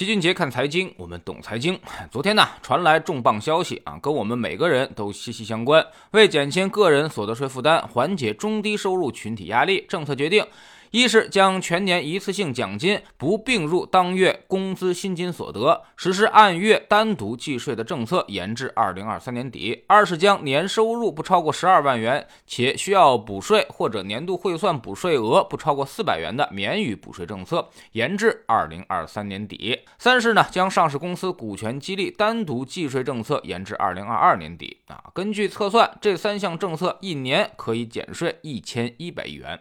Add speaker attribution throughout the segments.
Speaker 1: 齐俊杰看财经，我们懂财经。昨天呢，传来重磅消息啊，跟我们每个人都息息相关。为减轻个人所得税负担，缓解中低收入群体压力，政策决定。一是将全年一次性奖金不并入当月工资薪金所得，实施按月单独计税的政策，延至二零二三年底；二是将年收入不超过十二万元且需要补税或者年度汇算补税额不超过四百元的，免予补税政策，延至二零二三年底；三是呢，将上市公司股权激励单独计税政策延至二零二二年底。啊，根据测算，这三项政策一年可以减税一千一百亿元。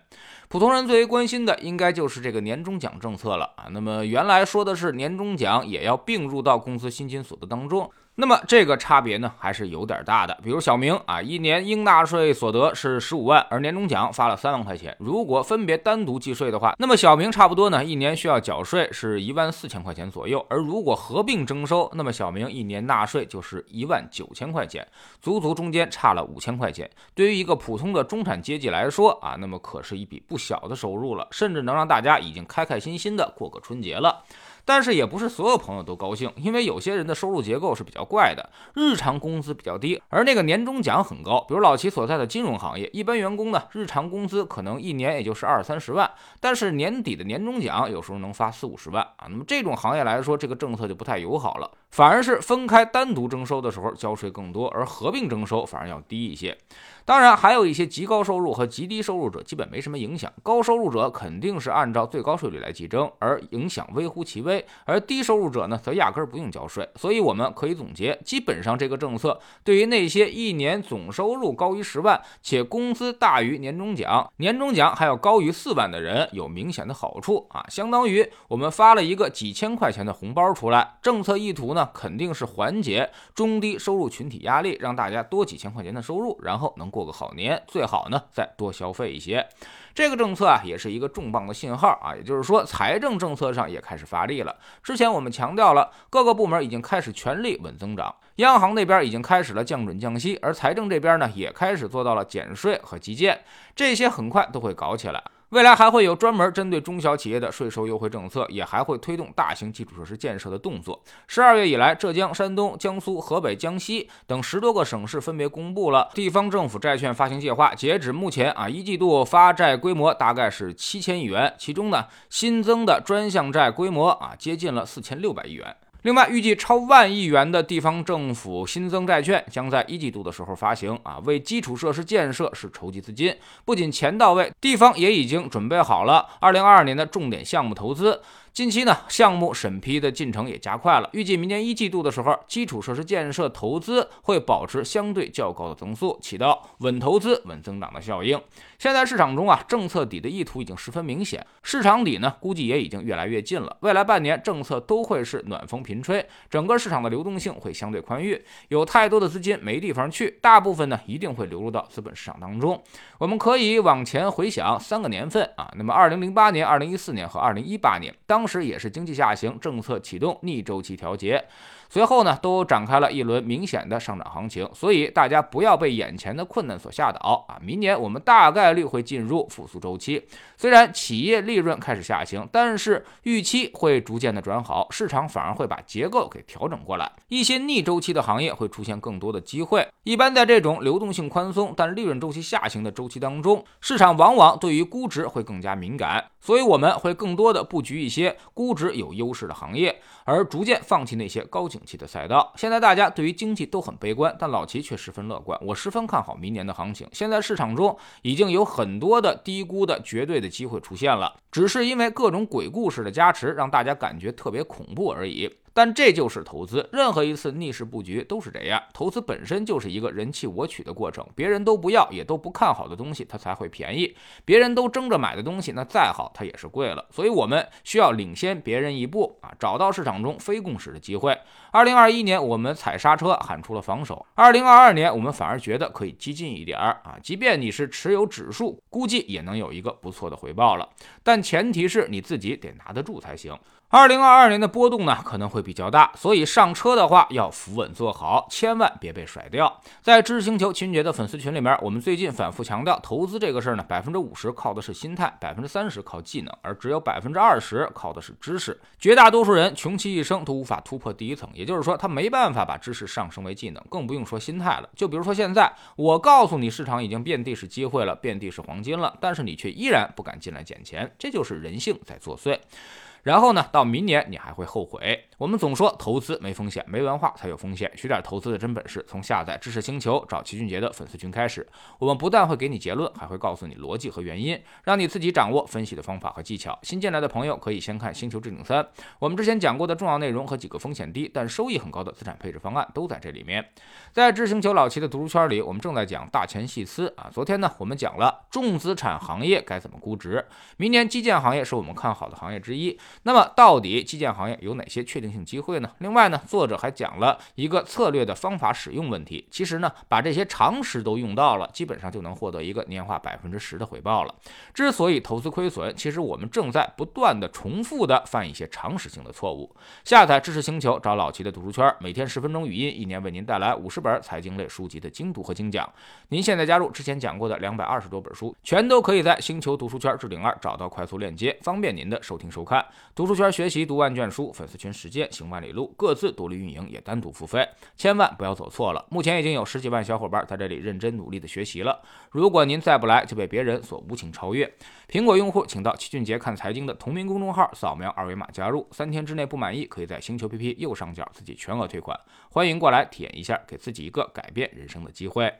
Speaker 1: 普通人最为关心的，应该就是这个年终奖政策了啊。那么原来说的是年终奖也要并入到公司薪金所得当中。那么这个差别呢，还是有点大的。比如小明啊，一年应纳税所得是十五万，而年终奖发了三万块钱。如果分别单独计税的话，那么小明差不多呢，一年需要缴税是一万四千块钱左右。而如果合并征收，那么小明一年纳税就是一万九千块钱，足足中间差了五千块钱。对于一个普通的中产阶级来说啊，那么可是一笔不小的收入了，甚至能让大家已经开开心心的过个春节了。但是也不是所有朋友都高兴，因为有些人的收入结构是比较怪的，日常工资比较低，而那个年终奖很高。比如老齐所在的金融行业，一般员工呢，日常工资可能一年也就是二三十万，但是年底的年终奖有时候能发四五十万啊。那么这种行业来说，这个政策就不太友好了，反而是分开单独征收的时候交税更多，而合并征收反而要低一些。当然，还有一些极高收入和极低收入者基本没什么影响。高收入者肯定是按照最高税率来计征，而影响微乎其微；而低收入者呢，则压根儿不用交税。所以我们可以总总结，基本上这个政策对于那些一年总收入高于十万且工资大于年终奖、年终奖还要高于四万的人有明显的好处啊！相当于我们发了一个几千块钱的红包出来。政策意图呢，肯定是缓解中低收入群体压力，让大家多几千块钱的收入，然后能。过个好年，最好呢再多消费一些。这个政策啊，也是一个重磅的信号啊，也就是说，财政政策上也开始发力了。之前我们强调了，各个部门已经开始全力稳增长，央行那边已经开始了降准降息，而财政这边呢，也开始做到了减税和基建，这些很快都会搞起来。未来还会有专门针对中小企业的税收优惠政策，也还会推动大型基础设施建设的动作。十二月以来，浙江、山东、江苏、河北、江西等十多个省市分别公布了地方政府债券发行计划。截止目前啊，一季度发债规模大概是七千亿元，其中呢，新增的专项债规模啊，接近了四千六百亿元。另外，预计超万亿元的地方政府新增债券将在一季度的时候发行啊，为基础设施建设是筹集资金。不仅钱到位，地方也已经准备好了二零二二年的重点项目投资。近期呢，项目审批的进程也加快了。预计明年一季度的时候，基础设施建设投资会保持相对较高的增速，起到稳投资、稳增长的效应。现在市场中啊，政策底的意图已经十分明显，市场底呢，估计也已经越来越近了。未来半年政策都会是暖风频吹，整个市场的流动性会相对宽裕，有太多的资金没地方去，大部分呢一定会流入到资本市场当中。我们可以往前回想三个年份啊，那么二零零八年、二零一四年和二零一八年，当时也是经济下行，政策启动逆周期调节，随后呢都展开了一轮明显的上涨行情，所以大家不要被眼前的困难所吓倒啊！明年我们大概率会进入复苏周期，虽然企业利润开始下行，但是预期会逐渐的转好，市场反而会把结构给调整过来，一些逆周期的行业会出现更多的机会。一般在这种流动性宽松但利润周期下行的周期当中，市场往往对于估值会更加敏感。所以我们会更多的布局一些估值有优势的行业，而逐渐放弃那些高景气的赛道。现在大家对于经济都很悲观，但老齐却十分乐观。我十分看好明年的行情。现在市场中已经有很多的低估的绝对的机会出现了，只是因为各种鬼故事的加持，让大家感觉特别恐怖而已。但这就是投资，任何一次逆势布局都是这样。投资本身就是一个人气我取的过程，别人都不要也都不看好的东西，它才会便宜；别人都争着买的东西，那再好它也是贵了。所以我们需要领先别人一步啊，找到市场中非共识的机会。二零二一年我们踩刹车喊出了防守，二零二二年我们反而觉得可以激进一点儿啊，即便你是持有指数，估计也能有一个不错的回报了。但前提是你自己得拿得住才行。二零二二年的波动呢可能会比较大，所以上车的话要扶稳坐好，千万别被甩掉。在知识星球秦俊杰的粉丝群里面，我们最近反复强调，投资这个事儿呢，百分之五十靠的是心态，百分之三十靠技能，而只有百分之二十靠的是知识。绝大多数人穷其一生都无法突破第一层，也就是说，他没办法把知识上升为技能，更不用说心态了。就比如说现在，我告诉你市场已经遍地是机会了，遍地是黄金了，但是你却依然不敢进来捡钱，这就是人性在作祟。然后呢，到明年你还会后悔。我们总说投资没风险，没文化才有风险。学点投资的真本事，从下载知识星球找齐俊杰的粉丝群开始。我们不但会给你结论，还会告诉你逻辑和原因，让你自己掌握分析的方法和技巧。新进来的朋友可以先看《星球置顶三》，我们之前讲过的重要内容和几个风险低但收益很高的资产配置方案都在这里面。在知识星球老齐的读书圈里，我们正在讲大钱细思啊。昨天呢，我们讲了重资产行业该怎么估值。明年基建行业是我们看好的行业之一。那么，到底基建行业有哪些确定性机会呢？另外呢，作者还讲了一个策略的方法使用问题。其实呢，把这些常识都用到了，基本上就能获得一个年化百分之十的回报了。之所以投资亏损，其实我们正在不断的重复的犯一些常识性的错误。下载知识星球，找老齐的读书圈，每天十分钟语音，一年为您带来五十本财经类书籍的精读和精讲。您现在加入之前讲过的两百二十多本书，全都可以在星球读书圈置顶二找到快速链接，方便您的收听收看。读书圈。学习读万卷书，粉丝群实践行万里路，各自独立运营也单独付费，千万不要走错了。目前已经有十几万小伙伴在这里认真努力的学习了。如果您再不来，就被别人所无情超越。苹果用户请到齐俊杰看财经的同名公众号，扫描二维码加入。三天之内不满意，可以在星球 PP 右上角自己全额退款。欢迎过来体验一下，给自己一个改变人生的机会。